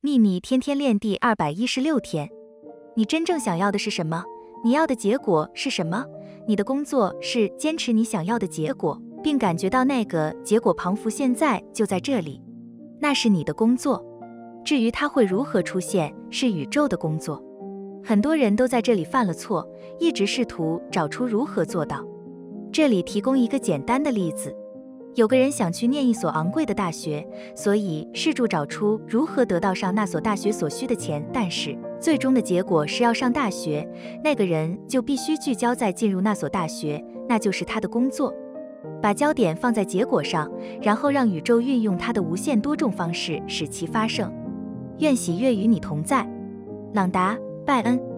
秘密天天练第二百一十六天，你真正想要的是什么？你要的结果是什么？你的工作是坚持你想要的结果，并感觉到那个结果庞佛现在就在这里，那是你的工作。至于它会如何出现，是宇宙的工作。很多人都在这里犯了错，一直试图找出如何做到。这里提供一个简单的例子：有个人想去念一所昂贵的大学，所以试着找出如何得到上那所大学所需的钱。但是最终的结果是要上大学，那个人就必须聚焦在进入那所大学，那就是他的工作。把焦点放在结果上，然后让宇宙运用它的无限多种方式使其发生。愿喜悦与你同在，朗达·拜恩。